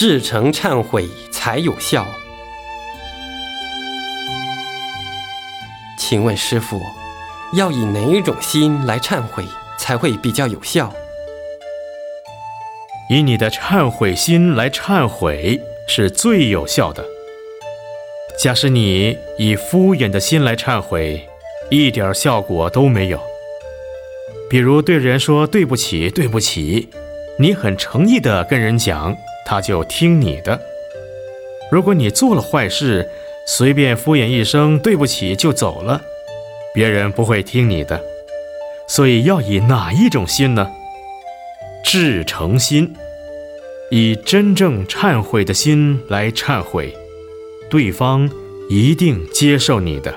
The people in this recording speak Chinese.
至诚忏悔才有效。请问师傅，要以哪一种心来忏悔才会比较有效？以你的忏悔心来忏悔是最有效的。假使你以敷衍的心来忏悔，一点效果都没有。比如对人说对不起，对不起，你很诚意的跟人讲，他就听你的。如果你做了坏事，随便敷衍一声对不起就走了，别人不会听你的。所以要以哪一种心呢？至诚心，以真正忏悔的心来忏悔。对方一定接受你的。